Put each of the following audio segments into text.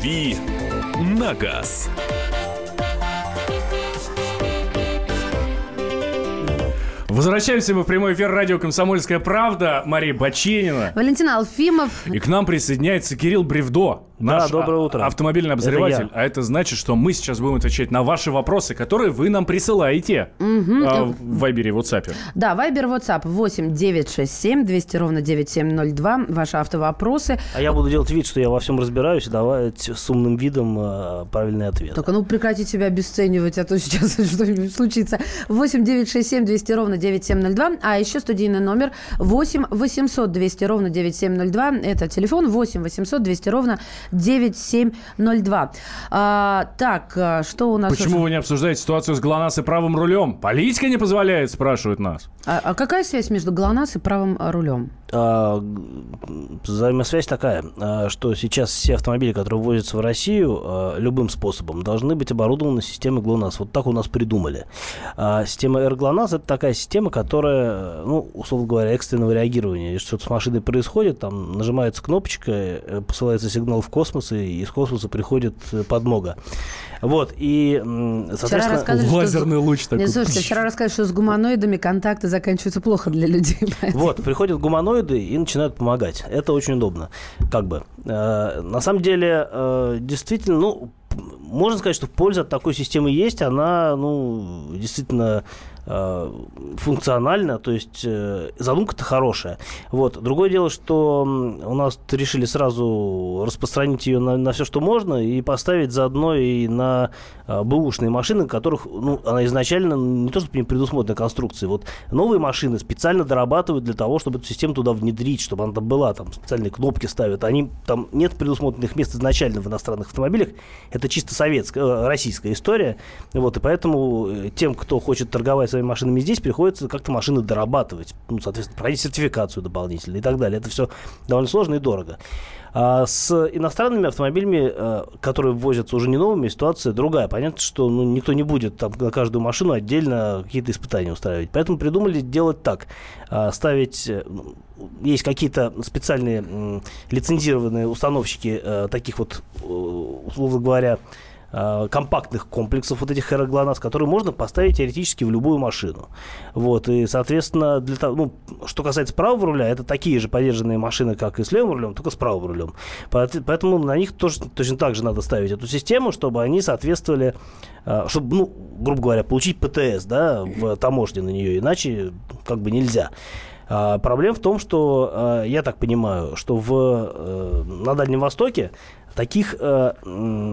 «Дави на газ». Возвращаемся мы в прямой эфир радио «Комсомольская правда». Мария Баченина. Валентина Алфимов. И к нам присоединяется Кирилл Бревдо. Наш доброе утро. автомобильный обозреватель. Это а это значит, что мы сейчас будем отвечать на ваши вопросы, которые вы нам присылаете а, в Вайбере и WhatsApp. Да, Вайбер, WhatsApp 8 967 200 ровно 9702. Ваши автовопросы. А я буду делать вид, что я во всем разбираюсь и давать с умным видом э, правильный ответ. Только ну прекратите себя обесценивать, а то сейчас что-нибудь случится. 8 967 200 ровно 9702. А еще студийный номер 8 800 200 ровно 9702. Это телефон 8 800 200 ровно 9702. А, так, а, что у нас... Почему уже? вы не обсуждаете ситуацию с ГЛОНАСС и правым рулем? Политика не позволяет, спрашивают нас. А, а какая связь между ГЛОНАСС и правым рулем? А, взаимосвязь такая, а, что сейчас все автомобили, которые ввозятся в Россию, а, любым способом должны быть оборудованы системой ГЛОНАСС. Вот так у нас придумали. А, система РГЛОНАСС – это такая система, которая, ну, условно говоря, экстренного реагирования. Если что-то с машиной происходит, там нажимается кнопочка, э, посылается сигнал в космос, и из космоса приходит э, подмога. Вот, и, соответственно... рассказывали, что Лазерный луч такой. Нет, слушайте, вчера рассказали, что с гуманоидами контакты заканчиваются плохо для людей. Вот, приходят гуманоиды и начинают помогать. Это очень удобно. Как бы. Э, на самом деле, э, действительно, ну, можно сказать, что польза от такой системы есть. Она, ну, действительно э, функциональна, то есть э, задумка-то хорошая. Вот. Другое дело, что у нас решили сразу распространить ее на, на все, что можно, и поставить заодно и на э, бэушные машины, которых, ну, она изначально не то, чтобы не предусмотрена конструкцией. Вот новые машины специально дорабатывают для того, чтобы эту систему туда внедрить, чтобы она там была, там специальные кнопки ставят. Они, там нет предусмотренных мест изначально в иностранных автомобилях. Это чисто советская, российская история. Вот, и поэтому тем, кто хочет торговать своими машинами здесь, приходится как-то машины дорабатывать. Ну, соответственно, проходить сертификацию дополнительно и так далее. Это все довольно сложно и дорого. А с иностранными автомобилями, э, которые ввозятся уже не новыми, ситуация другая. Понятно, что ну, никто не будет там на каждую машину отдельно какие-то испытания устраивать. Поэтому придумали делать так. А, Ставить... э, ну, Есть какие-то специальные лицензированные установщики э, таких вот, условно говоря, э, компактных комплексов вот этих аэроглонасс, которые можно поставить теоретически в любую машину. Вот, и, соответственно, для того, ну, что касается правого руля, это такие же подержанные машины, как и с левым рулем, только с правым рулем. Поэт- Поэтому на них тоже точно так же надо ставить эту систему, чтобы они соответствовали, э, чтобы, ну, грубо говоря, получить ПТС, да, в таможне на нее, иначе как бы нельзя. А, проблема в том, что э, я так понимаю, что в, э, на Дальнем Востоке таких э,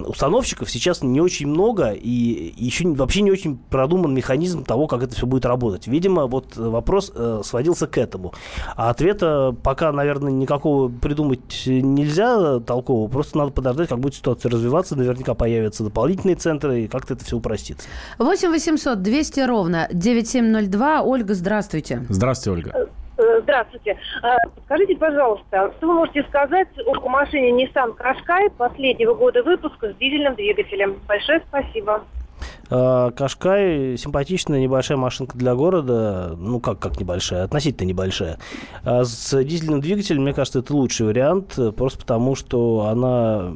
установщиков сейчас не очень много, и еще вообще не очень продуман механизм того, как это все будет работать. Видимо, вот вопрос э, сводился к этому. А ответа пока, наверное, никакого придумать нельзя толкового, просто надо подождать, как будет ситуация развиваться, наверняка появятся дополнительные центры, и как-то это все упростится. 8 800 200 ровно 9702. Ольга, здравствуйте. Здравствуйте, Ольга. Э, Здравствуйте. А, Скажите, пожалуйста, что вы можете сказать о машине Nissan Qashqai последнего года выпуска с дизельным двигателем? Большое спасибо. А, Кашкай симпатичная небольшая машинка для города. Ну, как, как небольшая? Относительно небольшая. А с дизельным двигателем, мне кажется, это лучший вариант, э, просто потому, что она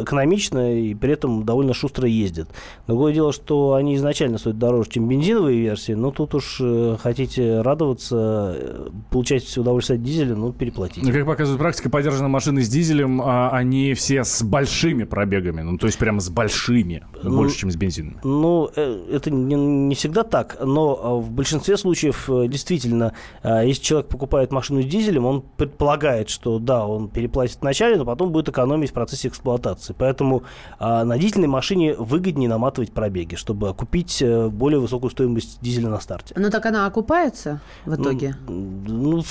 экономичная и при этом довольно шустро ездит. Другое дело, что они изначально стоят дороже, чем бензиновые версии, но тут уж э, хотите радоваться, э, получать удовольствие от дизеля, ну, переплатите. Ну, как показывает практика, подержанные машины с дизелем, а, они все с большими пробегами. Ну, то есть прямо с большими. Ну, больше, чем с бензином. Ну, э, это не, не всегда так, но э, в большинстве случаев э, действительно, если человек покупает машину с дизелем, он предполагает, что да, он переплатит вначале, но потом будет экономить в процессе эксплуатации. Поэтому на дизельной машине выгоднее наматывать пробеги, чтобы купить более высокую стоимость дизеля на старте. Ну так она окупается в итоге? Ну,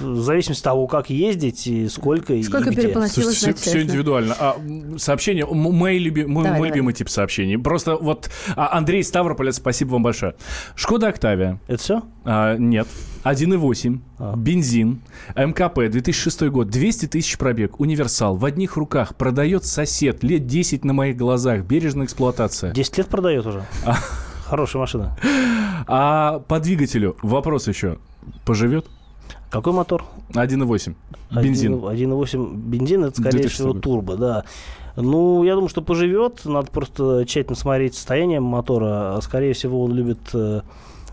в зависимости от того, как ездить и сколько, и Сколько где. переплатилось Слушайте, все, все индивидуально. А, сообщение, мой, люби- мой, Давай, мой давай. любимый тип сообщений. Просто вот а, Андрей Ставрополец, спасибо вам большое. Шкода Октавия. Это все? А, нет. 1,8. А. Бензин. МКП. 2006 год. 200 тысяч пробег. Универсал. В одних руках. Продает сосед. Лет 10 на моих глазах. Бережная эксплуатация. 10 лет продает уже. Хорошая машина. А по двигателю вопрос еще. Поживет? Какой мотор? 1.8. Бензин. 1.8 бензин, это, скорее 2006 всего, турбо, да. Ну, я думаю, что поживет. Надо просто тщательно смотреть состояние мотора. Скорее всего, он любит... э,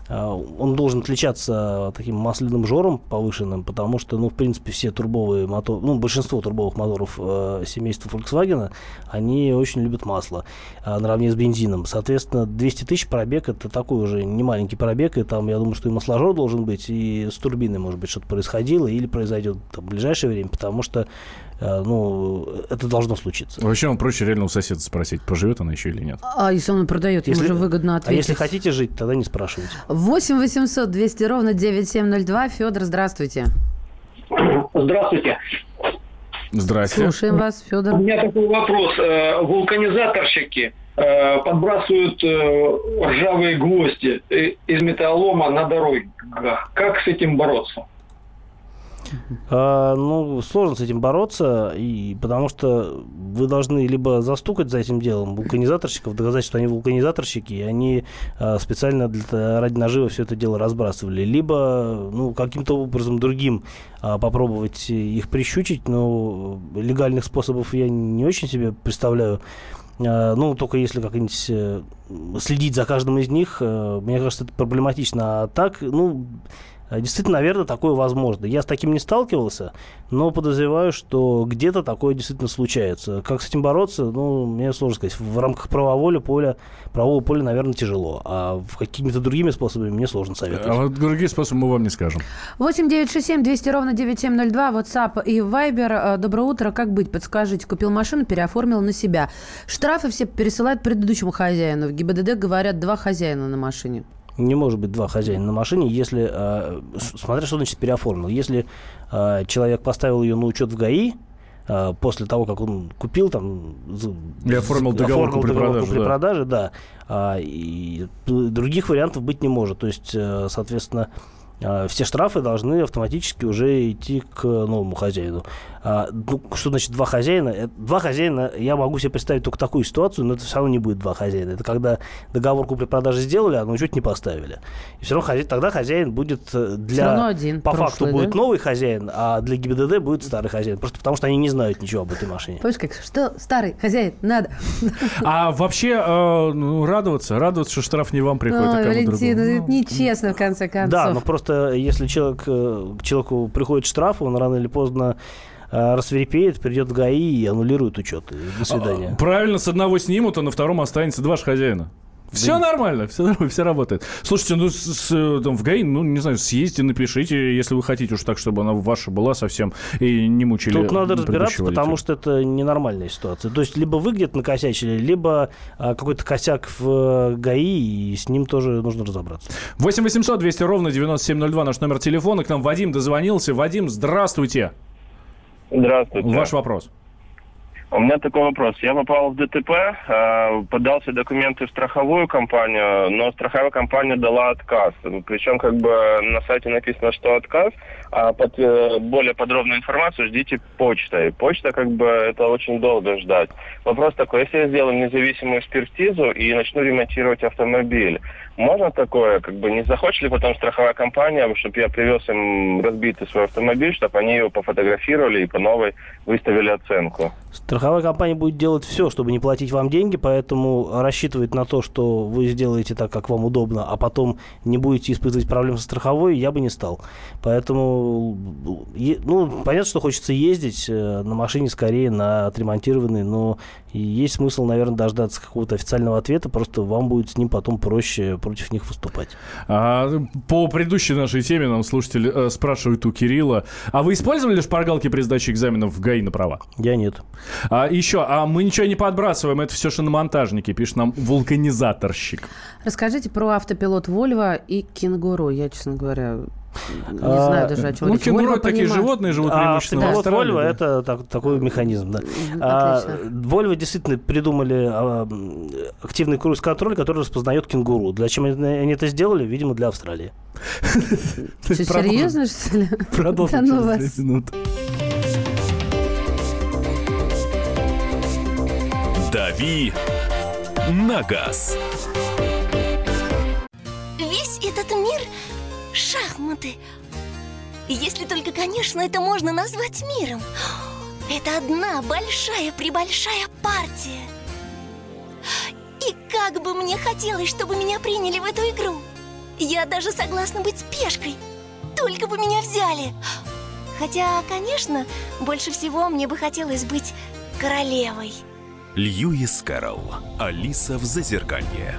а, Он должен отличаться таким масляным жором повышенным, потому что, ну, в принципе, все турбовые моторы, ну, большинство турбовых моторов э, семейства Volkswagen, они очень любят масло а, наравне с бензином. Соответственно, 200 тысяч пробег это такой уже не маленький пробег, и там, я думаю, что и масложор должен быть, и с турбиной, может быть, что-то происходило или произойдет там, в ближайшее время, потому что, э, ну, это должно случиться. Вообще, вам проще реально у соседа спросить, поживет она еще или нет. А если он продает, ему Если- же выгодно А ответить. если хотите жить, тогда не спрашивайте. 8 800 200 ровно 9702. Федор, здравствуйте. Здравствуйте. Здрасте. Слушаем вас, У Федор. меня такой вопрос. Э, Вулканизаторщики э, подбрасывают э, ржавые гвозди э, из металлолома на дороге. Как с этим бороться? А, ну, сложно с этим бороться, и, потому что вы должны либо застукать за этим делом вулканизаторщиков, доказать, что они вулканизаторщики, и они а, специально для, ради наживы все это дело разбрасывали, либо ну, каким-то образом другим а, попробовать их прищучить, но легальных способов я не очень себе представляю. А, Ну, только если как-нибудь э, следить за каждым из них, э, мне кажется, это проблематично. А так, ну, действительно, наверное, такое возможно. Я с таким не сталкивался, но подозреваю, что где-то такое действительно случается. Как с этим бороться, ну, мне сложно сказать. В рамках правового поля, правового поля, наверное, тяжело. А в какими-то другими способами мне сложно А советовать. вот другие способы мы вам не скажем. 8 967 200 ровно 9702. WhatsApp и Viber. Э, Доброе утро. Как быть? Подскажите. Купил машину, переоформил на себя. Штрафы все пересылают предыдущему хозяину. В ГИБДД говорят два хозяина на машине. Не может быть два хозяина на машине, если, э, смотря что значит переоформил. Если э, человек поставил ее на учет в ГАИ, э, после того, как он купил там... з- И оформил договор купли-продажи, да. купли-продажи, да. А, и других вариантов быть не может. То есть, э, соответственно, все штрафы должны автоматически уже идти к новому хозяину. А, ну, что значит два хозяина? Э, Два хозяина, я могу себе представить только такую ситуацию, но это все равно не будет два хозяина. Это когда договор купли-продажи сделали, а на учет не поставили. И все равно хозяин, тогда хозяин будет э, для... равно один, По прошлый, факту да? будет новый хозяин, а для ГИБДД будет старый хозяин. Просто потому что они не знают ничего об этой машине. Помнишь, как что старый хозяин надо? А вообще э, ну, радоваться, радоваться, что штраф не вам приходит, а Ой, кому Валентин, ну, другому. это нечестно, в конце концов. Да, но просто если человек, э, к человеку приходит штраф, он рано или поздно э, рассверепеет, придет в ГАИ и аннулирует учет. До свидания. А, Правильно, с одного снимут, а на втором останется два хозяина. Все нормально, все нормально, все работает. Слушайте, ну с- с, там, в ГАИ, ну не знаю, съездите, напишите, если вы хотите уж так, чтобы она ваша была совсем и не мучили. Тут надо разбираться, потому что это ненормальная ситуация. То есть либо вы где-то накосячили, либо а, какой-то косяк в э, ГАИ, и с ним тоже нужно разобраться. 8 800 200 ровно 9702 наш номер телефона. К нам Вадим дозвонился. Вадим, здравствуйте. Здравствуйте. Ваш вопрос. У меня такой вопрос. Я попал в ДТП, э, подал все документы в страховую компанию, но страховая компания дала отказ. Причем как бы на сайте написано, что отказ, а под э, более подробную информацию ждите почтой. Почта как бы это очень долго ждать. Вопрос такой, если я сделаю независимую экспертизу и начну ремонтировать автомобиль, можно такое, как бы не захочет ли потом страховая компания, чтобы я привез им разбитый свой автомобиль, чтобы они его пофотографировали и по новой выставили оценку? Страховая компания будет делать все, чтобы не платить вам деньги, поэтому рассчитывать на то, что вы сделаете так, как вам удобно, а потом не будете испытывать проблем со страховой, я бы не стал. Поэтому, е- ну, понятно, что хочется ездить э, на машине скорее на отремонтированной, но есть смысл, наверное, дождаться какого-то официального ответа, просто вам будет с ним потом проще против них выступать. А, по предыдущей нашей теме нам слушатели э, спрашивают у Кирилла. А вы использовали шпаргалки при сдаче экзаменов в ГАИ на права? Я нет. А еще, а мы ничего не подбрасываем, это все шиномонтажники, пишет нам вулканизаторщик. Расскажите про автопилот Вольво и кенгуру. Я, честно говоря, не А, знаю даже, о чем Ну, кенгуру Вольво такие понимаю. животные, живут А преимущественно в автопилот Австралии, Volvo да. это так- такой механизм, да. А. Volvo действительно придумали а, активный круиз-контроль, который распознает кенгуру. Для чем они это сделали? Видимо, для Австралии. Что, серьезно, что ли? Продолжим Да ну через минуты. «Дави на газ». Шахматы. Если только, конечно, это можно назвать миром. Это одна большая-пребольшая партия. И как бы мне хотелось, чтобы меня приняли в эту игру. Я даже согласна быть пешкой. Только бы меня взяли. Хотя, конечно, больше всего мне бы хотелось быть королевой. Льюис Кэрролл. Алиса в Зазеркалье.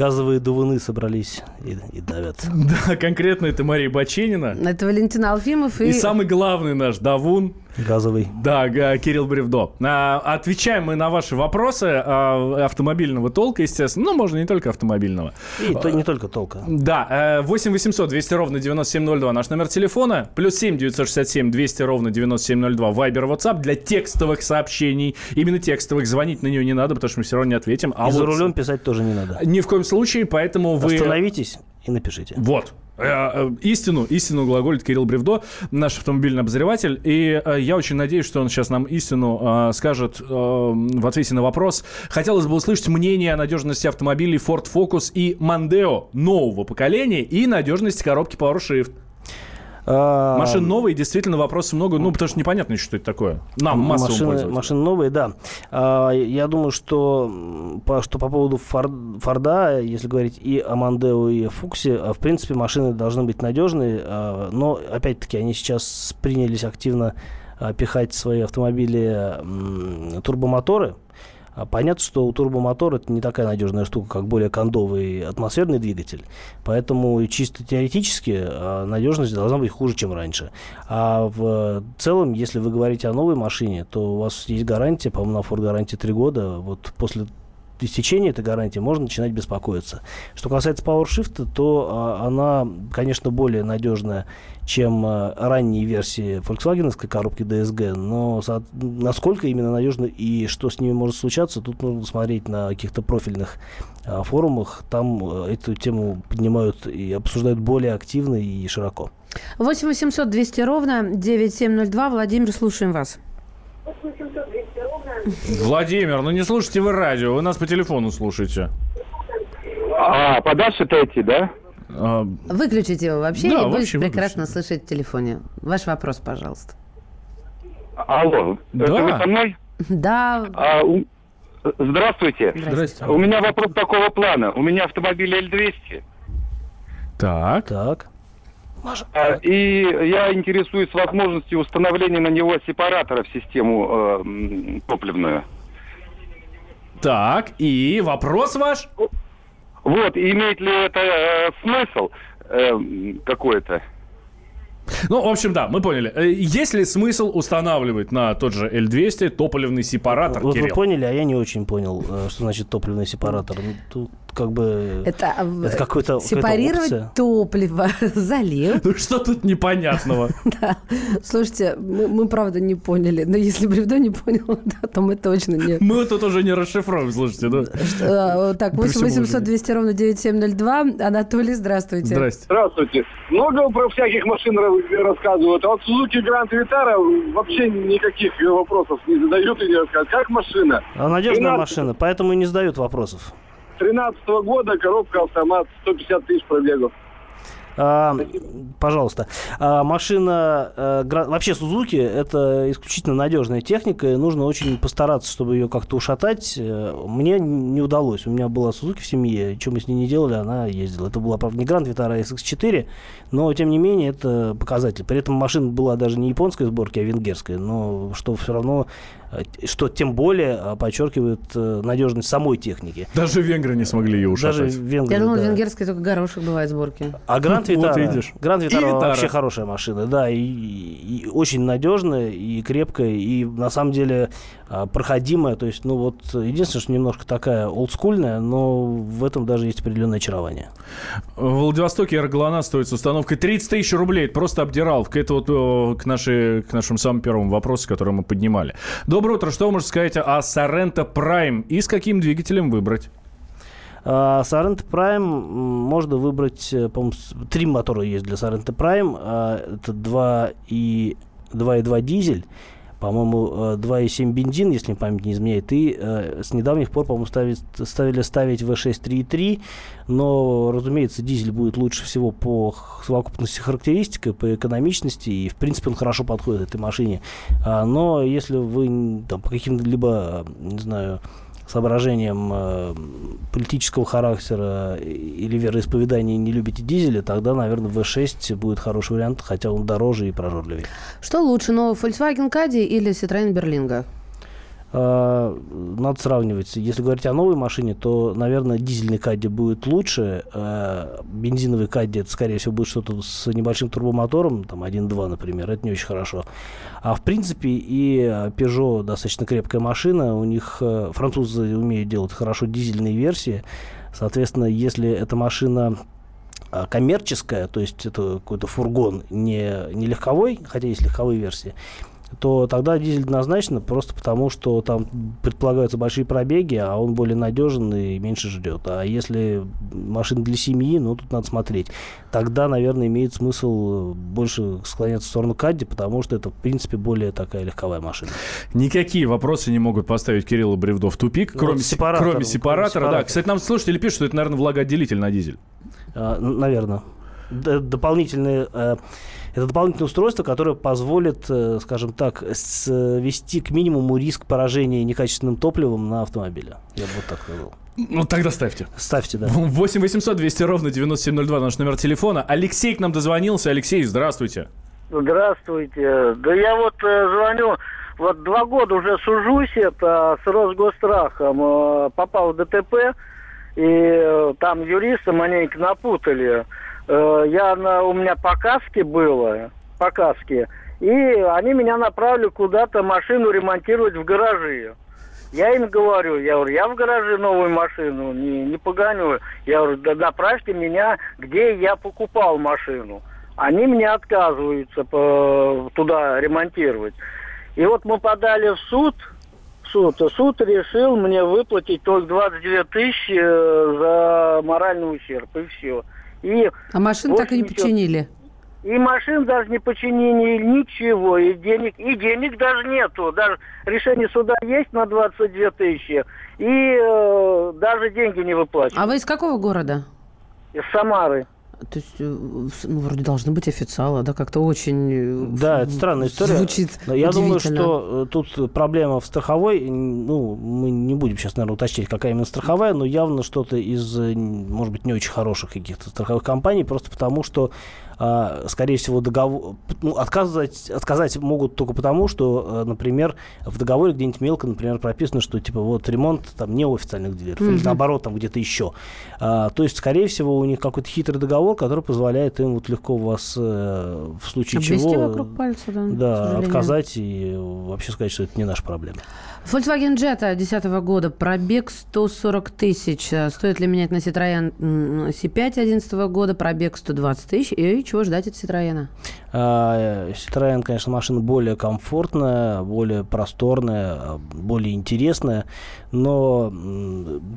Газовые дуваны собрались и, и давят. Да, конкретно это Мария Баченина. Это Валентин Алфимов и... И самый главный наш давун, Газовый. да, Кирилл Бревдо. А, отвечаем мы на ваши вопросы а, автомобильного толка, естественно. Ну, можно не только автомобильного. И то, не только толка. Да, э, 8 800 200 ровно 9702 наш номер телефона, плюс 7 967 200 ровно 9702 Вайбер, WhatsApp для текстовых сообщений. Именно текстовых, звонить на нее не надо, потому что мы все равно не ответим. А и за вот рулем писать тоже не надо. Ни в коем случае, поэтому вы... Остановитесь и напишите. Вот. Э, э, Истину, истину глаголит Кирилл Бревдо, наш автомобильный обозреватель. И э, я очень надеюсь, что он сейчас нам истину скажет в ответе на вопрос. Хотелось бы услышать мнение о надежности автомобилей Ford Focus и Mondeo нового поколения и надежности коробки PowerShift. А, Машин новые, действительно, вопросов много, ну, потому что непонятно еще, что это такое. Нам, массовым машины, машины новые, да. А, я думаю, что по, что по поводу Фор- Форда, если говорить и о Мандео, и о Фуксе, а, в принципе, машины должны быть надежные, но, опять-таки, они сейчас принялись активно пихать в свои автомобили турбомоторы. А Понятно, что у турбомотора это не такая надежная штука, как более кондовый атмосферный двигатель. Поэтому чисто теоретически а, надежность должна быть хуже, чем раньше. А в целом, если вы говорите о новой машине, то у вас есть гарантия, по-моему, на Ford гарантия 3 года. Вот после истечения этой гарантии можно начинать беспокоиться. Что касается PowerShift, то а, она, конечно, более надежная, чем а, ранние версии Volkswagen коробки DSG, но со- насколько именно надежно и что с ними может случаться, тут нужно смотреть на каких-то профильных а, форумах. Там а, эту тему поднимают и обсуждают более активно и широко. 8 800 200 ровно 9702. Владимир, слушаем вас. Владимир, ну не слушайте вы радио, вы нас по телефону слушаете. А, подальше-то эти, да? А, Выключите его вообще Да, и будет вообще прекрасно слышать в телефоне. Ваш вопрос, пожалуйста. Алло, Да. это вы со мной? Да, А, у- Здравствуйте. Здрасте. У меня вопрос такого плана. У меня автомобиль L200. Так. Так. А, И я интересуюсь возможностью установления на него сепаратора в систему э, топливную. Так, и вопрос ваш? Вот, имеет ли это э, смысл э, какой-то? Ну, в общем, да, мы поняли. Э, Есть ли смысл устанавливать на тот же L200 топливный сепаратор, Вот вы Кирилл? поняли, а я не очень понял, э, что значит топливный сепаратор. Ну, Тут как бы... это, э, Это какой-то- сепарировать топливо, залил. Ну, что тут непонятного? Да. Слушайте, мы, мы правда не поняли. Но если Бревдо не понял, да, то мы точно не. Мы тут уже не расшифруем, слушайте, да? Э, Так, При 8 всем 800 уважении. 200 ровно 9702. Анатолий, здравствуйте. Здрасте. Здравствуйте. Много про всяких машин ра- рассказывают, а вот Suzuki Grand Vitara вообще никаких вопросов не задают и не рассказывают. Как машина? А надежная 13 машина, поэтому и не задают вопросов. 13 года, коробка автомат, 150 тысяч пробегов. А, пожалуйста. А, машина, Гра- вообще Сузуки это исключительно надежная техника, и нужно очень постараться, чтобы ее как-то ушатать. Э, Мне не удалось. У меня была Сузуки в семье, что мы с ней не делали, она ездила. Это была, правда, не Гранд Витара, а SX4, но, тем не менее, это показатель. При этом машина была даже не японской сборки, а венгерская, но что все равно что тем более э, подчеркивает э, надежность самой техники. Даже венгры не смогли ее ушатать. Даже венгры, Я думал, да. в венгерской только горошек бывает сборки. А Гранд Вот Витара, видишь. Гранд Витара Витара. вообще хорошая машина, да, и, и- очень надежная, и крепкая, и на самом деле а, проходимая. То есть, ну вот, единственное, что немножко такая олдскульная, но в этом даже есть определенное очарование. В Владивостоке Эрголана стоит с установкой 30 тысяч рублей. Это просто обдираловка. Это вот к, нашей, к нашим самым первым вопросам, которые мы поднимали. Доброе утро. Что вы можете сказать о Sorento Prime и с каким двигателем выбрать? А, Sorento Prime можно выбрать, э, по-моему, три мотора есть для Sorento Prime. А, Это 2 и 2,2 дизель, по-моему, э, 2,7 бензин, если память не изменяет, и э, с недавних пор, по-моему, ставить, ставили ставить V6 3.3, но, разумеется, дизель будет лучше всего по совокупности характеристик, по экономичности, и, в принципе, он хорошо подходит этой машине. А, но если вы там, по каким-либо, э, не знаю, соображениям э, политического характера или вероисповедания не любите дизеля, тогда, наверное, V6 будет хороший вариант, хотя он дороже и прожорливее. Что лучше, новый Volkswagen Caddy или Citroёn Berlingo? Э, Надо сравнивать. Если говорить о новой машине, то, наверное, дизельный Кадди будет лучше. Э, Бензиновый Кадди, это, скорее всего, будет что-то с небольшим турбомотором, там 1.2, например. Это не очень хорошо. А в принципе и э, Peugeot достаточно крепкая машина. У них французы умеют делать хорошо дизельные версии. Соответственно, если эта машина коммерческая, то есть это какой-то фургон, не, не легковой, хотя есть легковые версии, то тогда дизель однозначно, просто потому что там предполагаются большие пробеги, а он более надежен и меньше ждет. А если машина для семьи, ну, тут надо смотреть. Тогда, наверное, имеет смысл больше склоняться в сторону Кадди, потому что это, в принципе, более такая легковая машина. Никакие вопросы не могут поставить Кирилла Бревдо в тупик, Ну, кроме, вот се- сепаратор, кроме кроме сепаратора. Да, сепаратора. кстати, нам слушатели пишут, что это, наверное, влагоотделитель на дизель. А, наверное. Д- дополнительные, э, это дополнительное устройство, которое позволит, э, скажем так, свести к минимуму риск поражения некачественным топливом на автомобиле. Я бы вот так сказал. Ну, тогда ставьте. Ставьте, да. 8 800 200 ровно 9702 наш номер телефона. Алексей к нам дозвонился. Алексей, здравствуйте. Здравствуйте. Да я вот э, звоню, вот два года уже сужусь это с Росгострахом, э, попал в ДТП, и э, там юристы маленько напутали. Э, я на, у меня по каске было, по каске, и они меня направили куда-то машину ремонтировать в гаражи. Я им говорю, я говорю, я в гараже новую машину не, не погоню. Я говорю, да направьте меня, где я покупал машину. Они мне отказываются по- туда ремонтировать. И вот мы подали в суд, суд, суд решил мне выплатить только 22 тысячи э, за моральный ущерб, и все. И А машину так и не ничего. починили. и машин даже не починили, ничего, и денег, и денег даже нету. Даже решение суда есть на 22 тысячи, и э, даже деньги не выплачивают. А вы из какого города? Из Самары. То есть, э, ну, вроде должны быть официалы, да, как-то очень... э, Да, это странная история. Звучит Но я думаю, что э, тут проблема в страховой. Ну, мы не будем сейчас, наверное, уточнять, какая именно страховая, но явно что-то из, может быть, не очень хороших каких-то страховых компаний, просто потому что, скорее всего, договор, ну, отказать, отказать могут только потому, что, э, например, в договоре где-нибудь мелко, например, прописано, что типа вот ремонт там не у официальных дилеров, или Мгм. наоборот, там где-то еще. А, то есть, скорее всего, у них какой-то хитрый договор, который позволяет им вот легко вас э, в случае Обвести чего вокруг пальца, да, да, отказать и вообще сказать, что это не наша проблема. Volkswagen Jetta 2010 года, пробег 140 тысяч. Э, Стоит ли менять на Citroёn м, C5 2011 года, пробег 120 тысяч? И чего ждать от Citroёn? А, Citroёn, конечно, машина более комфортная, более просторная, более интересная, но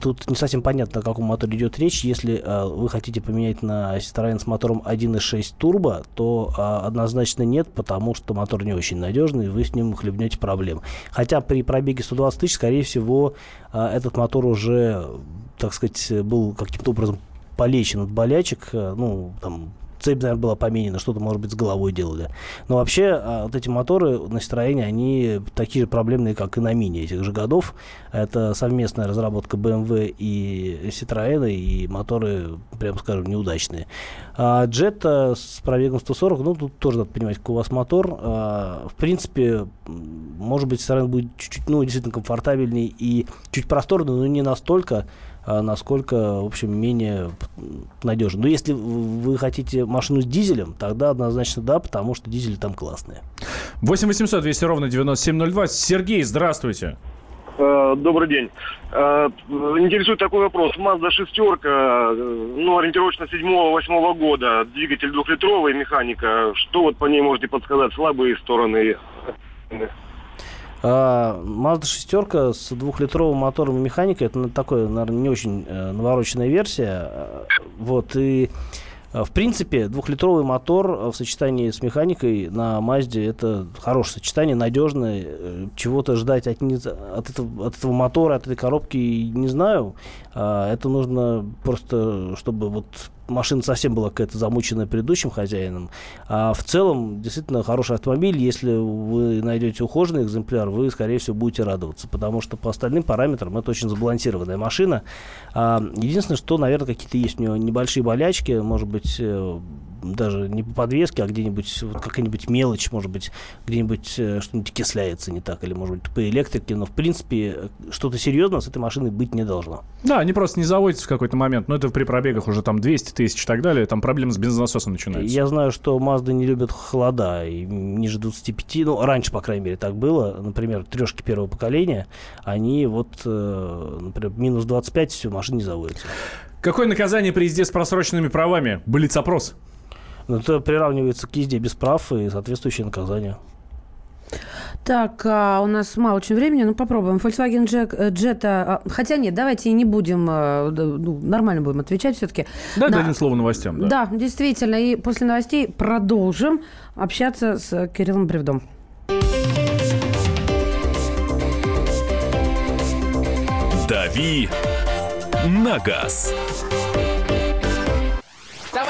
тут не совсем понятно, о каком моторе идет речь. Если а, вы хотите поменять на Citroёn с мотором 1.6 турбо, то а, однозначно нет, потому что мотор не очень надежный, и вы с ним хлебнете проблем. Хотя при пробеге 120 тысяч, скорее всего, а, этот мотор уже, так сказать, был каким-то образом полечен от болячек, э, ну, там, цепь, наверное, была поменена, что-то, может быть, с головой делали. Но вообще а, вот эти моторы на Citroёn, они такие же проблемные, как и на Мини этих же годов. Это совместная разработка BMW и Citroёn, и моторы, прям скажем, неудачные. А Jetta с пробегом 140, ну, тут тоже надо понимать, какой у вас мотор. А, в принципе, может быть, Citroёn будет чуть-чуть, ну, действительно комфортабельней и чуть просторный, но не настолько, насколько, в общем, менее надежен. Но если вы хотите машину с дизелем, тогда однозначно да, потому что дизели там классные. 8 800 200 ровно 9702. Сергей, здравствуйте. Э, Добрый день. Э, Интересует такой вопрос. Mazda шестерка, ну, ориентировочно 7-8 года, двигатель двухлитровый, механика. Что вот по ней можете подсказать? Слабые стороны? А, Mazda шестерка с двухлитровым мотором и механикой, это ну, такое, наверное, не очень э, навороченная версия. А, Вот, и э, в принципе, двухлитровый мотор э, в сочетании с механикой на Мазде это хорошее сочетание, надежное. Э, Чего-то ждать от, от, этого, от этого мотора, от этой коробки не знаю. А, Это нужно просто, чтобы вот машина совсем была какая-то замученная предыдущим хозяином. А в целом, действительно, хороший автомобиль. Если вы найдете ухоженный экземпляр, вы, скорее всего, будете радоваться. Потому что по остальным параметрам это очень забалансированная машина. А, единственное, что, наверное, какие-то есть у него небольшие болячки. Может быть, э, даже не по подвеске, а где-нибудь вот какая-нибудь мелочь, может быть, где-нибудь э, что-нибудь окисляется не так, или, может быть, по электрике. Но, в принципе, что-то серьезное с этой машиной быть не должно. Да, они просто не заводятся в какой-то момент. Но это при пробегах уже там 200 тысяч и так далее. Там проблемы с бензонасосом начинаются. Я знаю, что Mazda не любят холода, и ниже 25, ну, раньше, по крайней мере, так было. Например, трешки первого поколения, они вот, э, например, минус 25, все, машины не заводятся. Какое наказание при езде с просроченными правами? Блиц-опрос. Но это приравнивается к езде без прав и соответствующее наказание. Так, а, у нас мало очень времени, ну попробуем. Volkswagen Jack, э, Jetta, а, хотя нет, давайте и не будем, э, да, ну, нормально будем отвечать все-таки. Да, дадим слово новостям. Да. Да, действительно. И после новостей продолжим общаться с Кириллом Бревдом. «Дави на газ».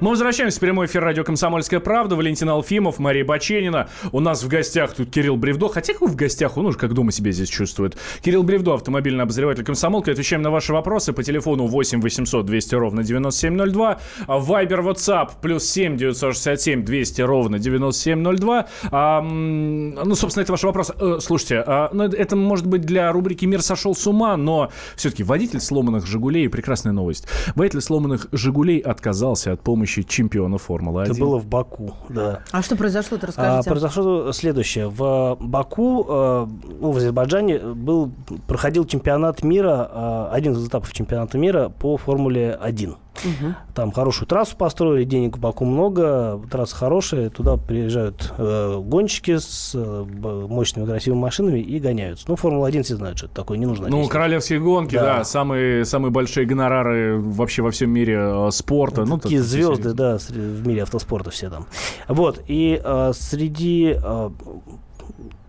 Мы возвращаемся в прямой эфир радио «Комсомольская правда». Валентин Алфимов, Мария Баченина. У нас в гостях тут Кирилл Бревдо. Хотя как в гостях, он уже как дома себя здесь чувствует. Кирилл Бревдо, автомобильный обозреватель «Комсомолка». Отвечаем на ваши вопросы по телефону 8 800 200 ровно 9702. Вайбер, WhatsApp, плюс 7 967 200 ровно 9702. А, ну, собственно, это ваш вопрос. Э, слушайте, а, ну, это может быть для рубрики «Мир сошел с ума», но все-таки водитель сломанных «Жигулей» – прекрасная новость. Водитель сломанных «Жигулей» отказался от помощи помощи чемпиона Формулы-1. Это было в Баку, да. А что произошло, ты а, расскажите. А, произошло следующее. В э, Баку, э, ну, в Азербайджане, был, проходил чемпионат мира, э, один из этапов чемпионата мира по Формуле-1. Угу. Там хорошую трассу построили, денег в Баку много, трасса хорошая, туда приезжают э, гонщики с э, мощными красивыми машинами и гоняются. Ну, Формула-1 все знают, что это такое, не нужно. Ну, объяснить. королевские гонки, да. да, самые, самые большие гонорары вообще во всем мире э, спорта. Ну, ну такие так, звезды, да, в мире автоспорта все там. Вот, и э, среди э,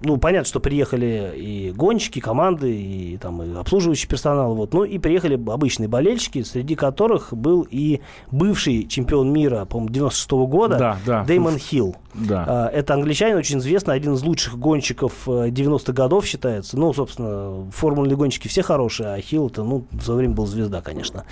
ну, понятно, что приехали и гонщики, команды, и там и обслуживающий персонал, вот, ну и приехали обычные болельщики, среди которых был и бывший чемпион мира, по-моему, 96 года, Да, да. Дэймон Хилл. Да. А, Это англичанин, очень известный, один из лучших гонщиков э, 90-х годов считается. Ну, собственно, формульные гонщики все хорошие, а Хилл это, ну, в свое время был звезда, конечно.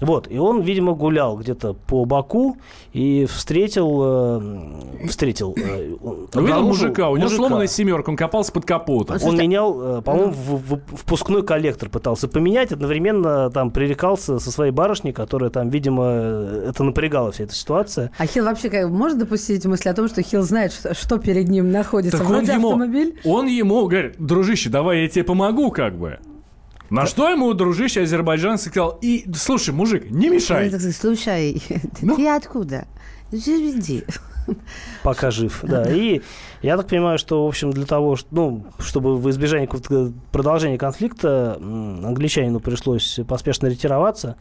Вот, и он, видимо, гулял где-то по Баку и встретил, э, встретил, э, Увидел обнаружил мужика, у него сломанная семерка, он копался под капотом. Он менял, э, по-моему, в- в- впускной коллектор пытался поменять, одновременно там пререкался со своей барышней, которая там, видимо, э, это напрягала вся эта ситуация. А Хилл вообще как, может допустить мысль о том, что Хилл знает, что, что перед ним находится? Так он Вроде ему, автомобиль. он ему говорит, дружище, давай я тебе помогу, как бы. На что ему дружище азербайджанец сказал, и, слушай, мужик, не мешай. Он Слушай, Ну? ты откуда? Иди. Пока жив, да. И я так понимаю, что, в общем, для того, ну, чтобы в избежание продолжения конфликта англичанину пришлось поспешно ретироваться.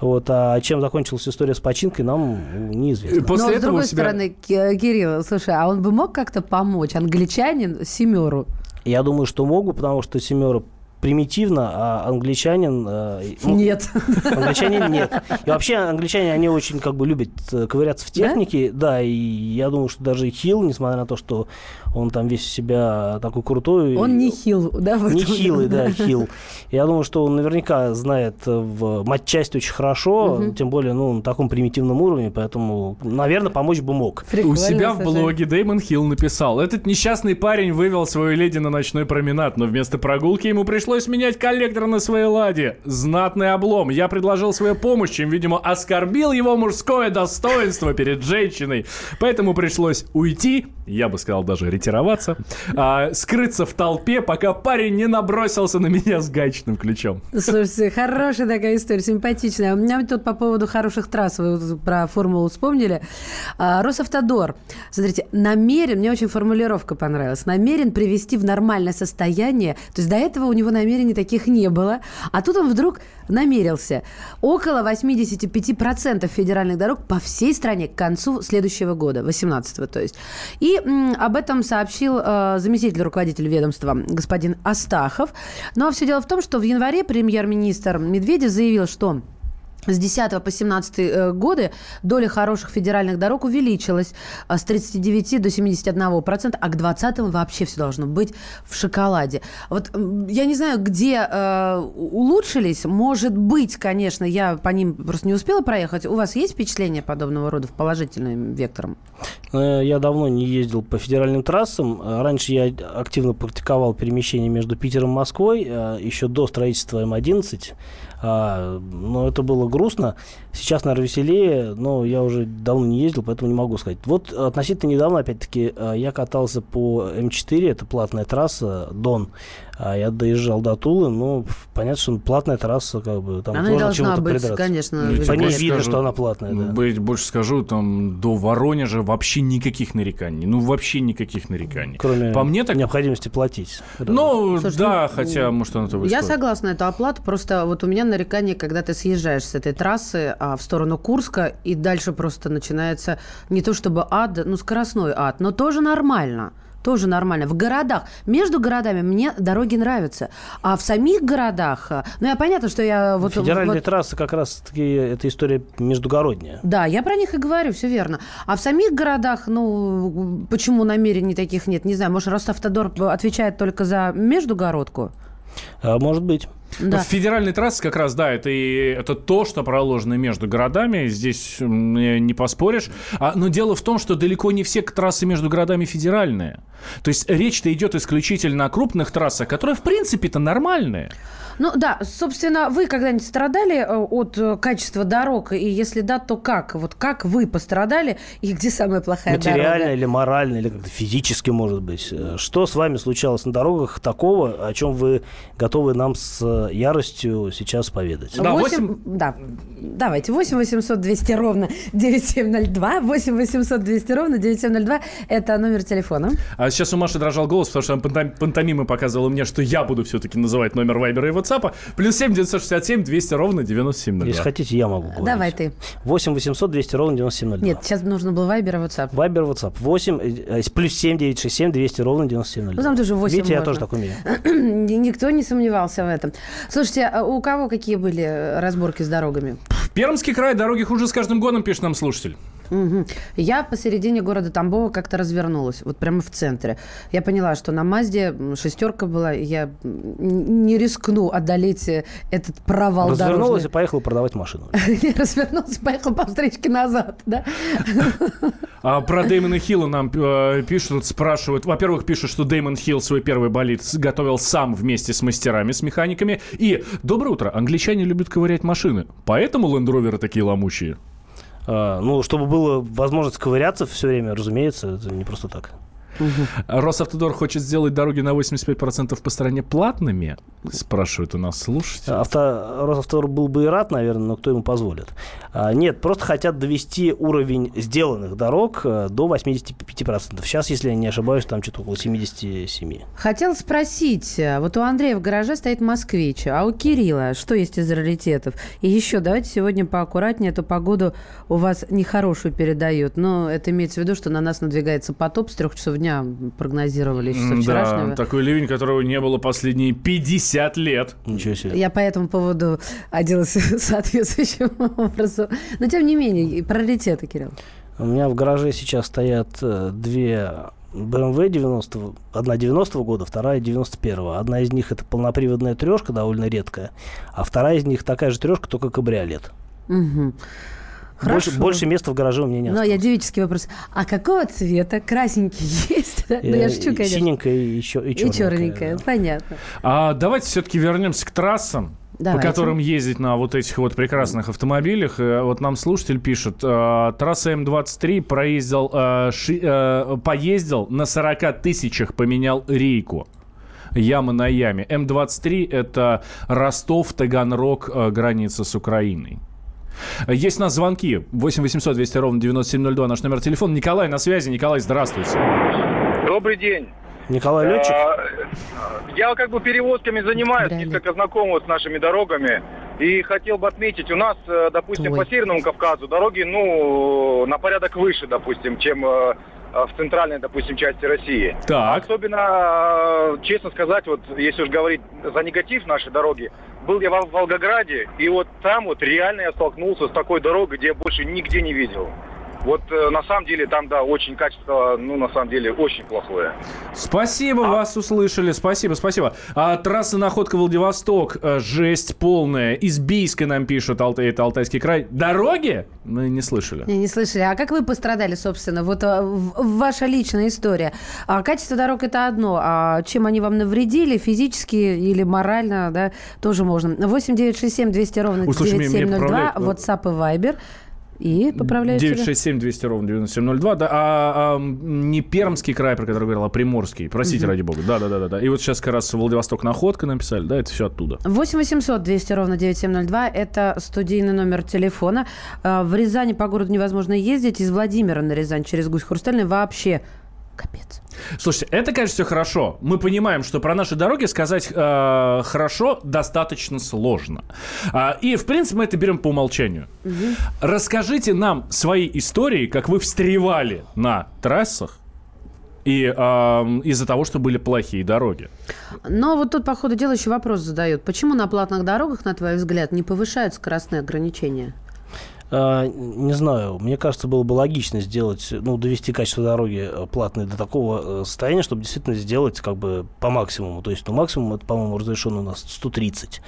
Вот, а чем закончилась история с починкой, нам неизвестно. После Но с другой себя- стороны, Ки- Кирилл, слушай, а он бы мог как-то помочь англичанин семеру? Я думаю, что могу, потому что семера примитивно, а англичанин... э, ну, Нет. Англичанин нет. И вообще англичане, они очень как бы любят э, ковыряться в технике, да, и я думаю, что даже Хилл, несмотря на то, что он там весь себя такой крутой... Он не хил, да? в Не хилый, да, хил. Я думаю, что он наверняка знает э, в матчасть очень хорошо, Мгм. тем более, ну, на таком примитивном уровне, поэтому, наверное, помочь бы мог. У себя в блоге Дэймон Хилл написал, этот несчастный парень вывел свою леди на ночной променад, но вместо прогулки ему пришлось менять коллектор на своей ладе. Знатный облом. Я предложил свою помощь, чем, видимо, оскорбил его мужское достоинство перед женщиной. Поэтому пришлось уйти, я бы сказал даже ретироваться, а, скрыться в толпе, пока парень не набросился на меня с гаечным ключом. Слушайте, хорошая такая история, симпатичная. У меня тут по поводу хороших трасс, вы про формулу вспомнили. А, Росавтодор, смотрите, намерен, мне очень формулировка понравилась, намерен привести в нормальное состояние, то есть до этого у него намерений таких не было, а тут он вдруг намерился. Около 85% федеральных дорог по всей стране к концу следующего года, 18 то есть. И м, об этом сообщил э, заместитель руководителя ведомства господин Астахов. Но все дело в том, что в январе премьер-министр Медведев заявил, что с 10 по 17 э, годы доля хороших федеральных дорог увеличилась а, с 39 до 71 процента, а к 20 вообще все должно быть в шоколаде. Вот я не знаю, где э, улучшились. Может быть, конечно, я по ним просто не успела проехать. У вас есть впечатление подобного рода в положительным вектором? Э, Я давно не ездил по федеральным трассам. Э, Раньше я активно практиковал перемещение между Питером и Москвой, э, еще до строительства М-11. А, Но это было грустно. Сейчас, наверное, веселее, но я уже давно не ездил, поэтому не могу сказать. Вот относительно недавно, опять-таки, э, я катался по М4, это платная трасса, Дон. А Я доезжал до Тулы, но понятно, что платная трасса, как бы, там Она сложно должна чему-то быть, придраться. конечно, Ну, По ней видно, скажу- что она платная, да. Быть, больше скажу, там до Воронежа вообще никаких нареканий. Ну, вообще никаких нареканий. Кроме По мне так... необходимости платить. Ну, Слушай, да, ну, хотя, может, она того Я стоит. согласна, это оплата. Просто вот у меня нарекание, когда ты съезжаешь с этой трассы а, в сторону Курска, и дальше просто начинается не то чтобы ад, ну, скоростной ад, но тоже нормально. Тоже нормально. В городах, между городами мне дороги нравятся. А в самих городах, а, ну, я понятно, что я вот... Федеральные вот- трассы как раз-таки эта история междугородняя. Да, я про них и говорю, все верно. А в самих городах, ну, почему намерений таких нет, не знаю. Может, Росавтодор отвечает только за междугородку? А, может быть. Да. В федеральной трассе как раз, да, это, и, это то, что проложено между городами, здесь не поспоришь. А, но дело в том, что далеко не все трассы между городами федеральные. То есть речь-то идет исключительно о крупных трассах, которые, в принципе-то, нормальные. Ну да, собственно, вы когда-нибудь страдали э, от э, качества дорог? И если да, то как? Вот как вы пострадали и где самая плохая Материально дорога? или морально, или как-то физически, может быть. Э, Что с вами случалось на дорогах такого, о чем вы готовы нам с яростью сейчас поведать? Да, Восемь- да, давайте, 8 800 200 ровно 9702, 8 800 200 ровно 9702, это номер телефона. А сейчас у Маши дрожал голос, потому что она пантом- пантомима показывала мне, что я буду все-таки называть номер Вайбера и WhatsApp. Плюс 7 967 200 ровно 9702. Если хотите, я могу говорить. Давай ты. 8 800 200 ровно 9702. Нет, сейчас нужно было Вайбер и WhatsApp. Вайбер, WhatsApp. 8, э, э, плюс 7 967 200 ровно 9702. Ну, там тоже 8 Видите, я можно. тоже так умею. Никто не сомневался в этом. Слушайте, а у кого какие были э, разборки с дорогами? Пермский край, дороги хуже с каждым годом, пишет нам слушатель. Мгм. Я посередине города Тамбова как-то развернулась, вот прямо в центре. Я поняла, что на Мазде шестерка была, и я не рискну одолеть э, этот провал Развернулась дорожный. и поехала продавать машину. Я развернулась, поехал по встречке назад, да? А про Дэймона Хилла нам э, пишут, спрашивают. Во-первых, пишут, что Дэймон Хилл свой первый болид с- готовил сам вместе с мастерами, с механиками. И доброе утро. Англичане любят ковырять машины. Поэтому лендроверы такие ломучие. А, ну, чтобы было возможность ковыряться все время, разумеется, это не просто так. Росавтодор хочет сделать дороги на 85% по стране платными, спрашивают у нас слушатели. Авто... Росавтодор был бы и рад, наверное, но кто ему позволит? А, нет, просто хотят довести уровень сделанных дорог э, до 85%. Сейчас, если я не ошибаюсь, там что-то около 77. Хотел спросить, э, вот у Андрея в гараже стоит москвич, а у Кирилла что есть из раритетов? И еще давайте сегодня поаккуратнее, эту погоду у вас нехорошую передают. Но это имеется в виду, что на нас надвигается потоп с трех часов дня прогнозировали еще со вчерашнего. Да, такой ливень, которого не было последние 50 лет. Ничего себе. Я по этому поводу оделась соответствующим образом. Но тем не менее, приоритеты, Кирилл. У меня в гараже сейчас стоят э, две BMW 90, одна 90 года, вторая 91 -го. Одна из них это полноприводная трешка, довольно редкая, а вторая из них такая же трешка, только кабриолет. Угу. Больше, больше места в гараже у меня нет. Ну, я девический вопрос. А какого цвета? Красненький есть? Да? Ну, я шучу, конечно. Синенькая и, еще, и черненькая. И черненькая, да. понятно. А давайте все-таки вернемся к трассам. Давайте. по которым ездить на вот этих вот прекрасных автомобилях. Э, Вот нам слушатель пишет, э, трасса М23 проездил, э, ши- э, поездил на 40 тысячах, поменял рейку. Яма на яме. М23 это Ростов, Таганрог, э, граница с Украиной. Есть у нас звонки. 8 800 200 ровно 9702 наш номер телефона. Николай на связи. Николай, здравствуйте. Добрый день. Николай Летчик? А, Я как бы перевозками занимаюсь, несколько знаком вот с нашими дорогами. И хотел бы отметить, у нас, э, допустим, Твой. по Северному Кавказу дороги, ну, на порядок выше, допустим, чем э, в центральной, допустим, части России. Так. Особенно, э, честно сказать, вот если уж говорить за негатив нашей дороги, был я в Волгограде, и вот там вот реально я столкнулся с такой дорогой, где я больше нигде не видел. Вот э, на самом деле там, да, очень качество, ну, на самом деле, очень плохое. Спасибо, вас услышали. Спасибо, спасибо. А, трасса находка Владивосток. э, Жесть полная. Из Бийска нам пишут, Алтай, это Алтайский край. Дороги? Мы не слышали. Не, не слышали. А как вы пострадали, собственно? Вот а, в- ваша личная история. А, качество дорог это одно. А чем они вам навредили, физически или морально, да, тоже можно. 8 967 200 ровно Ой, слушай, меня- меня 9702, поправляют. WhatsApp и Viber. И поправляют тебя. 967 200 ровно 9702. Да, а, а, не Пермский край, про который говорил, а Приморский. Простите, Мгм. ради бога. Да, да, да, да, да. И вот сейчас как раз Владивосток находка написали, да, это все оттуда. 8 800 200 ровно 9702. Это студийный номер телефона. А, В Рязани по городу невозможно ездить. Из Владимира на Рязань через Гусь Хрустальный вообще капец. Слушайте, это, конечно, все хорошо. Мы понимаем, что про наши дороги сказать э, хорошо достаточно сложно. А, и, в принципе, мы это берем по умолчанию. Расскажите нам свои истории, как вы встревали на трассах и э, из-за того, что были плохие дороги. Но вот тут, по ходу дела, еще вопрос задают. Почему на платных дорогах, на твой взгляд, не повышают скоростные ограничения? А, Не знаю, мне кажется, было бы логично сделать, ну, довести качество дороги э, платной до такого э, состояния, чтобы действительно сделать как бы по максимуму. То есть, ну, максимум это, по-моему, разрешено у нас 130.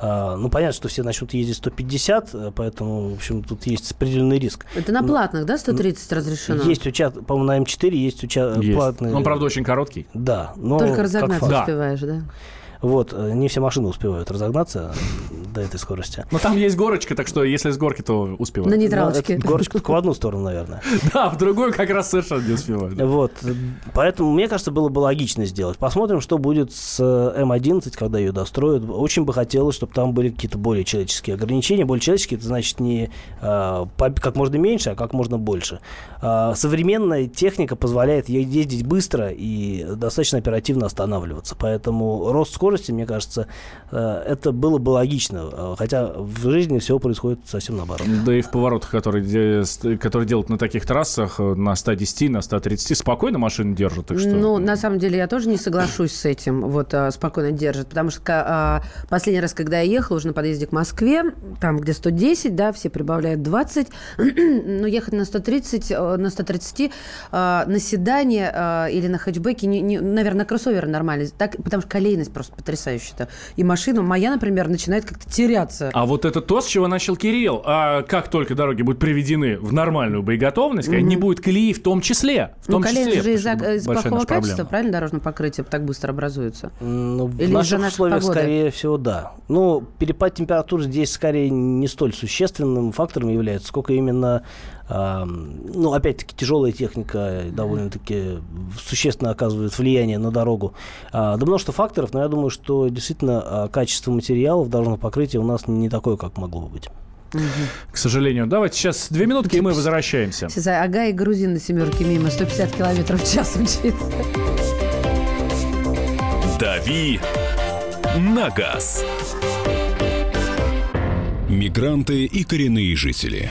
А, Ну, понятно, что все начнут ездить 150, э, поэтому, в общем, тут есть определенный риск. Это на платных, да, 130 разрешено? Есть учат, по-моему, на М4 есть учат Есть. платные. Он, правда, очень короткий. Да. Но Только как разогнаться успеваешь, да? Вот, э, не все машины успевают разогнаться до этой скорости. Но там есть горочка, так что если с горки, то успевают. На нейтралочке. Ну, горочка только в одну сторону, наверное. Да, в другую как раз совершенно не успевают. Вот, поэтому, мне кажется, было бы логично сделать. Посмотрим, что будет с э, М11, когда ее достроят. Очень бы хотелось, чтобы там были какие-то более человеческие ограничения. Более человеческие, это значит не по- как можно меньше, а как можно больше. А, современная техника позволяет ездить быстро и достаточно оперативно останавливаться. Поэтому рост скорости, мне кажется, э, это было бы логично. Э, Хотя в жизни все происходит совсем наоборот. Да и в поворотах, которые, которые делают на таких трассах, э, на 110, на 130, спокойно машины держат. Так что... Ну, на самом деле, я тоже не соглашусь с этим. Вот спокойно держит. Потому что а, последний раз, когда я ехала уже на подъезде к Москве, там, где 110, да, все прибавляют 20, но ехать на 130, э, на 130 а, на седане или на хэтчбеке, не, не- наверное, на кроссовере нормально. Так, потому что колейность просто потрясающая. И машина моя, например, начинает как-то теряться. А вот это то, с чего начал Кирилл. А как только дороги будут приведены в нормальную боеготовность, Мгм. не будет колеи в том числе. В Ну, том колейность числе. же из-за из плохого качества, проблема. правильно, дорожное покрытие так быстро образуется? Ну, в Или из-за наших нашей условиях, погоды? скорее всего, да. Ну, перепад температур здесь скорее не столь существенным фактором является, сколько именно ну, опять-таки, тяжелая техника довольно-таки существенно оказывает влияние на дорогу. А, да множество факторов, но я думаю, что действительно а, качество материалов дорожного покрытия у нас не такое, как могло бы быть. К сожалению. Давайте сейчас две минутки, и мы возвращаемся. Сейчас ага и грузин на семерке мимо 150 километров в час мчится. «Дави на газ». Мигранты и коренные жители.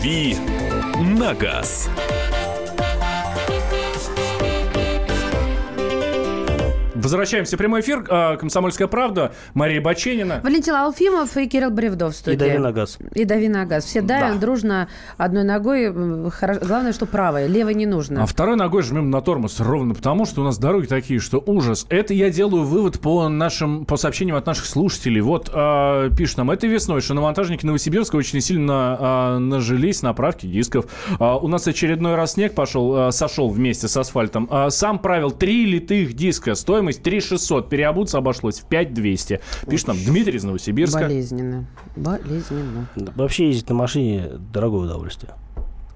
«Дави на газ». Возвращаемся в прямой эфир. А, Комсомольская правда. Мария Баченина. Валентин Алфимов и Кирилл Бревдов в студии. И дави на газ. И дави на газ. Все давим Да. дружно одной ногой. Главное, что правой. Левой не нужно. А второй ногой жмем на тормоз ровно потому, что у нас дороги такие, что ужас. Это я делаю вывод по нашим, по сообщениям от наших слушателей. Вот а, пишет нам, этой весной шиномонтажники Новосибирска очень сильно а, нажились на правке дисков. А, у нас очередной раз снег пошел, а, сошел вместе с асфальтом. А, сам правил три литых диска, стоимость 3 600. Переобуться обошлось в 5 200. Пишет нам Дмитрий из Новосибирска. Болезненно. Болезненно. Вообще ездить на машине дорогое удовольствие.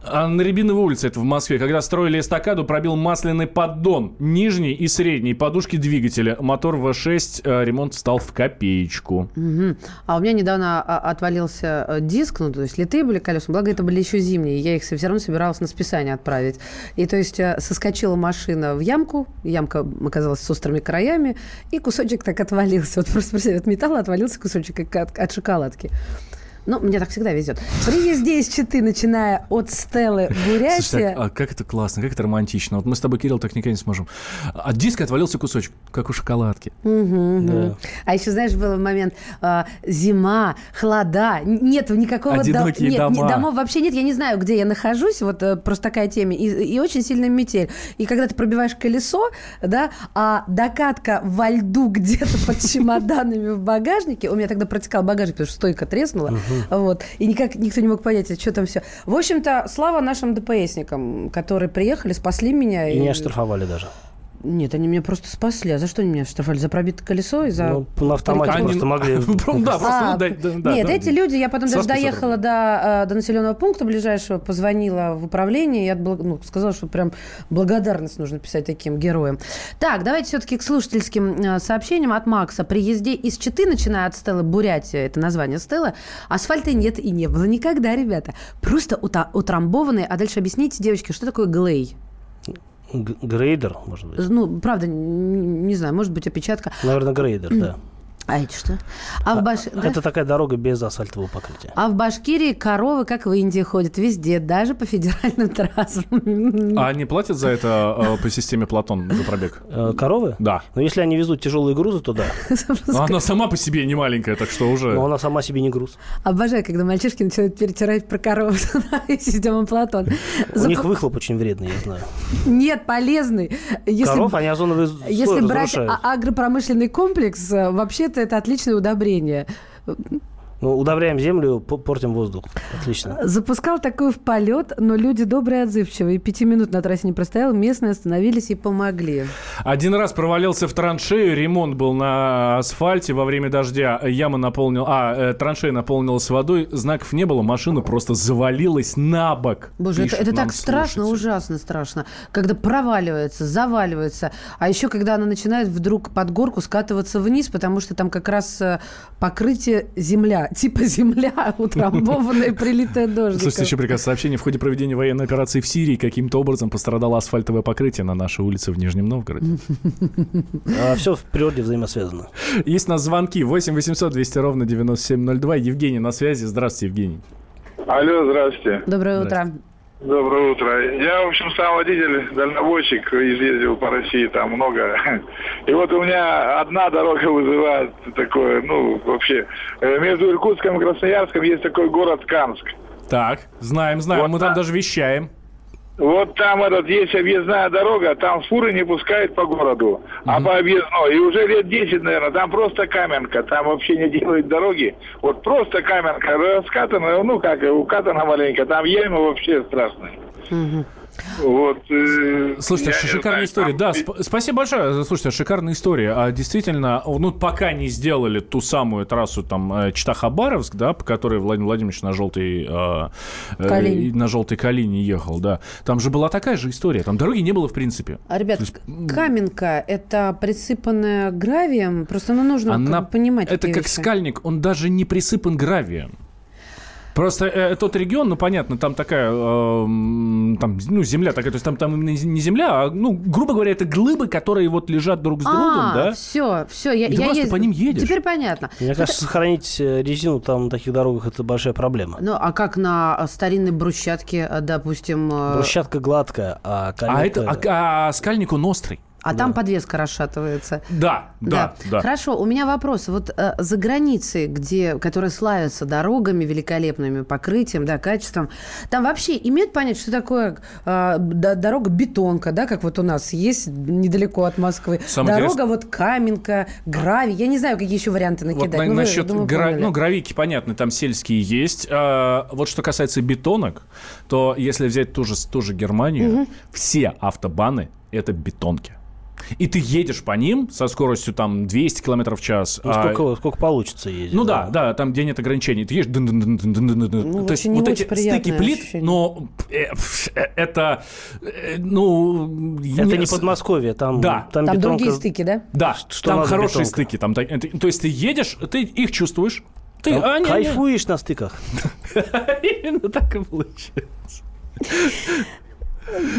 А на Рябиновой улице, это в Москве, когда строили эстакаду, пробил масляный поддон. Нижний и средний подушки двигателя. Мотор V6, э, ремонт стал в копеечку. Мгм. А у меня недавно а, отвалился э, диск, ну, то есть литые были колеса, благо это были еще зимние, я их все равно собиралась на списание отправить. И то есть э, соскочила машина в ямку, ямка оказалась с острыми краями, и кусочек так отвалился. Вот просто от металла отвалился кусочек от, от шоколадки. Ну, мне так всегда везет. При езде из Читы, начиная от Стеллы Слушай, Бурятия... так, а как это классно, как это романтично. Вот мы с тобой, Кирилл, так никогда не сможем. От диска отвалился кусочек, как у шоколадки. Мгм. Да. А еще, знаешь, был момент а, зима, холода, нет никакого... до- Одинокие нет, дома. домов вообще нет, я не знаю, где я нахожусь, вот э, просто такая тема, и, и очень сильная метель. И когда ты пробиваешь колесо, да, а докатка во льду где-то под чемоданами в багажнике, у меня тогда протекал багажник, потому что стойка треснула, вот, и никак никто не мог понять, а что там все. В общем-то, слава нашим ДПСникам, которые приехали, спасли меня. И не оштрафовали даже. Нет, они меня просто спасли. А за что они меня штрафовали? За пробитое колесо и за... Ну, на автомате Парикан- просто могли... Да, просто А, Нет, эти люди, я потом даже доехала до, э, до населенного пункта ближайшего, позвонила в управление и отбл- ну, сказала, что прям благодарность нужно писать таким героям. Так, давайте все-таки к слушательским э, сообщениям от Макса. При езде из Читы, начиная от Стеллы Бурятия, это название Стелла, асфальта нет и не было никогда, ребята. Просто утрамбованные. А дальше объясните, девочки, что такое глей? Грейдер, может быть. Ну, правда, не знаю, может быть, опечатка. Наверное, грейдер, да. А это что? А в, Баш... да? Это такая дорога без асфальтового покрытия. а в Башкирии коровы, как в Индии, ходят везде, даже по федеральным трассам. А они платят за это э, по системе Платон за пробег? Э, Коровы? Да. Но если они везут тяжелые грузы, то да. Но она сама по себе не маленькая, так что уже... Но она сама себе не груз. Обожаю, когда мальчишки начинают перетирать про корову и систему Платон. У них выхлоп очень вредный, я знаю. Нет, полезный. Коров, они озоновый слой Если брать а- агропромышленный комплекс, э, вообще-то это отличное удобрение. Ну, удобряем землю, по- портим воздух. Отлично. Запускал такой в полет, но люди добрые, отзывчивые. Пяти минут на трассе не простоял, местные остановились и помогли. Один раз провалился в траншею, ремонт был на асфальте во время дождя, яма наполнил, а, э, траншея наполнилась водой, знаков не было, машина просто завалилась на бок. Боже, это, это так страшно, слушатель. ужасно страшно. Когда проваливается, заваливается. А еще, когда она начинает вдруг под горку скатываться вниз, потому что там как раз э, покрытие земля. Типа земля, утрамбованная, прилитая дождиком. Слушайте, еще приказ сообщение. В ходе проведения военной операции в Сирии каким-то образом пострадало асфальтовое покрытие на нашей улице в Нижнем Новгороде. все в природе взаимосвязано. Есть у нас звонки. 8 800 200 ровно 9702. Евгений на связи. Здравствуйте, Евгений. Алло, здравствуйте. Доброе утро. Доброе утро. Я, в общем, сам водитель, дальнобойщик, ездил по России там много. И вот у меня одна дорога вызывает такое, ну, вообще, э, между Иркутском и Красноярском есть такой город Канск. Так, знаем, знаем, Вот мы там даже вещаем. Вот там этот есть объездная дорога, там фуры не пускают по городу, а по объездной. И уже лет 10, наверное, там просто каменка, там вообще не делают дороги. Вот просто каменка, раскатанная, ну как, укатана маленько, там ямы вообще страшные. Вот. э, Слушайте, шикарная знаю, история. там Да, сп- спасибо большое. Слушайте, шикарная история. А действительно, ну, пока не сделали ту самую трассу там э, Чита-Хабаровск, да, по которой Владимир Владимирович на желтой, э, э, Калине. на желтой Калине ехал, да. Там же была такая же история. Там дороги не было, в принципе. А, ребят, каменка – это присыпанная гравием? Просто ну, нужно Она- как бы понимать Это как вещи. скальник, он даже не присыпан гравием. Просто э, тот регион, ну понятно, там такая, эм, там, ну земля такая, то есть там, там именно не земля, а, ну грубо говоря, это глыбы, которые вот лежат друг с другом, а, да? все, все, я, И я просто езд- по ним едешь. Теперь понятно. Мне кажется, сохранить э, резину там на таких дорогах это большая проблема. Ну, а как на э, старинной брусчатке, э, допустим... э, Брусчатка гладкая, а А, каменка... это, а, а скальник он острый. А там подвеска расшатывается. Да, да, да. Хорошо, у меня вопрос. Вот э, за границей, где, которые славятся дорогами великолепными, покрытием, да, качеством, там вообще имеют понять, что такое э, дорога бетонка, да, как вот у нас есть недалеко от Москвы. Самое дорога интересное- вот каменка, гравий. Я не знаю, какие еще варианты накидать. Вот на- Ну, вы, насчет думаю, гра- ну, гравийки, понятно, там сельские есть. А, вот что касается бетонок, то если взять ту же, ту же Германию, Мгм. все автобаны — это бетонки. И ты едешь по ним со скоростью там 200 км в час. Ну, а- сколько, сколько получится ездить. Ну да, да, там где нет ограничений. Ты едешь... Ну, То есть очень не вот очень эти стыки плит, ощущение. но э, э, это, э, ну... Это не Подмосковье, там, Да. там, Там бетонка- другие стыки, да? Да, Что там хорошие бетонка? стыки. Там, то есть ты едешь, ты их чувствуешь. Ты, Там а, не- не- кайфуешь на стыках. Именно так и получается.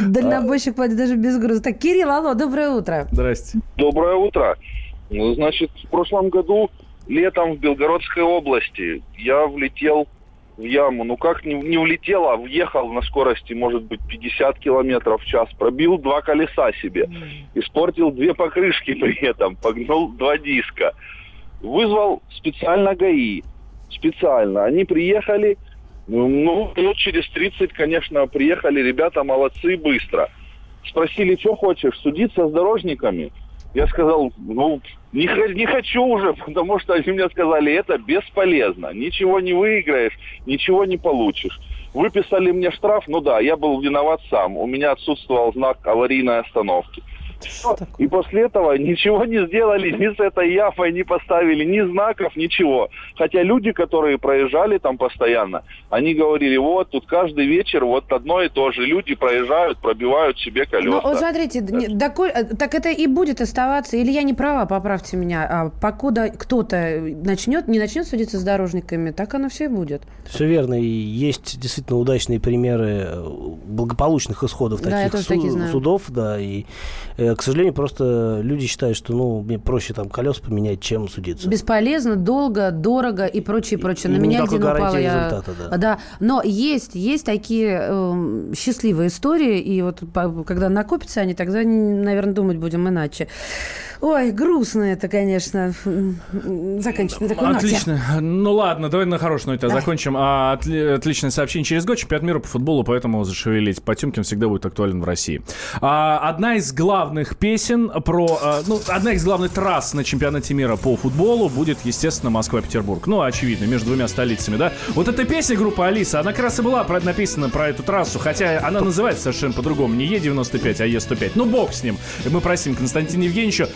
Дальнобойщик платит даже без груза. Так, Кирилл, алло, доброе утро. Здрасте. Доброе утро. Ну, Значит, в прошлом году летом в Белгородской области я влетел в яму. Ну как не, не влетел, а въехал на скорости, может быть, 50 километров в час. Пробил два колеса себе. Испортил две покрышки при этом. Погнул два диска. Вызвал специально ГАИ. Специально. Они приехали, ну, ну, минут через 30, конечно, приехали ребята, молодцы, быстро. Спросили, что хочешь, судиться с дорожниками? Я сказал, ну, не, не хочу уже, потому что они мне сказали, это бесполезно. Ничего не выиграешь, ничего не получишь. Выписали мне штраф, ну да, я был виноват сам. У меня отсутствовал знак аварийной остановки. И после этого ничего не сделали ни с этой яфой, не поставили ни знаков, ничего. Хотя люди, которые проезжали там постоянно, они говорили, вот тут каждый вечер вот одно и то же. Люди проезжают, пробивают себе колеса. Ну, вот смотрите, доколь- э, так это и будет оставаться, или я не права, поправьте меня, а покуда кто-то начнет, не начнет судиться с дорожниками, так оно все и будет. Все верно. И есть действительно удачные примеры э, благополучных исходов Да, я таких тоже су- такие знаю. судов, да. И, э, к сожалению, просто люди считают, что ну, мне проще там колес поменять, чем судиться. Бесполезно, долго, дорого и прочее, прочее. На И меня упала. гарантии Я... результата, да. но есть, есть такие эм, счастливые истории, и вот по- когда накопятся они, тогда, наверное, думать будем иначе. Ой, грустно это, конечно. Заканчивать на такой ноте. Отлично. Ну ладно, давай на хорошей ноте закончим. А, отли- отличное сообщение. Через год чемпионат мира по футболу, поэтому зашевелить. Потемкин всегда будет актуален в России. А, одна из главных песен про... а, ну, одна из главных трасс на чемпионате мира по футболу будет, естественно, Москва-Петербург. Ну, очевидно, между двумя столицами, да? Вот эта песня группы Алиса, она как раз и была про- написана про эту трассу, хотя она называется совершенно по-другому. Не Е95, а Е105. Ну, бог с ним. Мы просим Константина Евгеньевича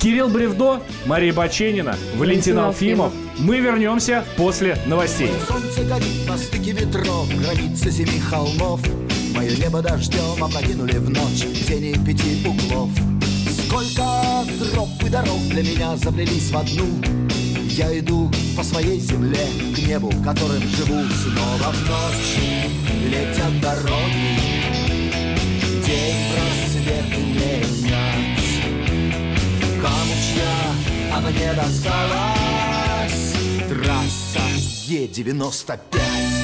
Кирилл Бревдо, Мария Баченина, Валентин Алфимов. Алфимов. Мы вернемся после новостей. Солнце горит на стыке ветров, границы семи холмов. Мое небо дождем опрокинули в ночь тени пяти углов. Сколько троп и дорог для меня заплелись в одну. Я иду по своей земле к небу, которым живу снова в ночь. Летят дороги, день просвет менять. Кому чья, а мне досталась трасса Е95.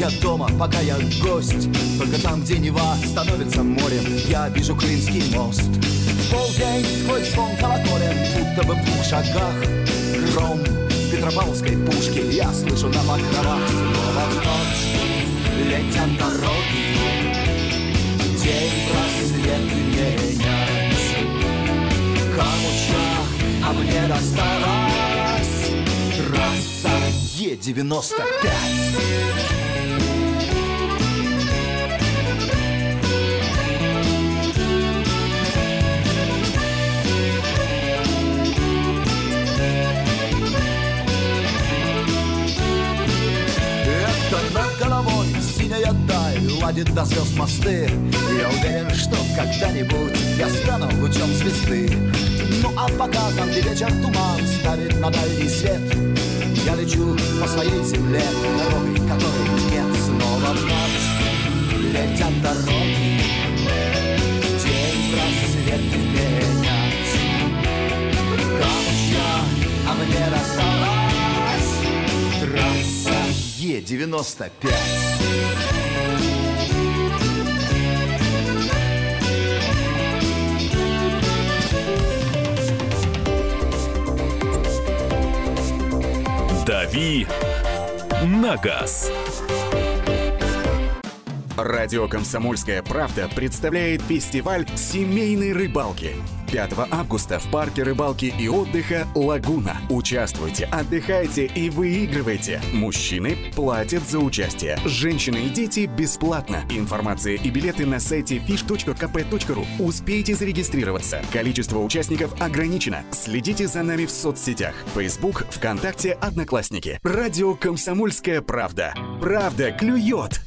Я дома, пока я гость. Только там, где Нева становится морем. Я вижу Крымский мост. В полдень сквозь звон колоколен Будто бы в двух шагах. Гром Петропавловской пушки Я слышу на покровах. Снова в ночь Летят дороги. День просвет менять Камуча, а мне досталась Трасса Е-95 Ладит до звезд мосты. Я уверен, что когда-нибудь Я стану лучом звезды. Ну а пока там, где вечер туман Ставит на дальний свет Я лечу по своей земле Дорогой, которой нет Снова в ночь летят дороги. День просвет менять Камучья, а мне досталась Трасса Е-95 «Дави на газ». Радио «Комсомольская правда» представляет фестиваль семейной рыбалки. 5 августа в парке рыбалки и отдыха «Лагуна». Участвуйте, отдыхайте и выигрывайте. Мужчины платят за участие. Женщины и дети бесплатно. Информация и билеты на сайте fish.kp.ru. Успейте зарегистрироваться. Количество участников ограничено. Следите за нами в соцсетях. Facebook, ВКонтакте, Одноклассники. Радио «Комсомольская правда». Правда клюет!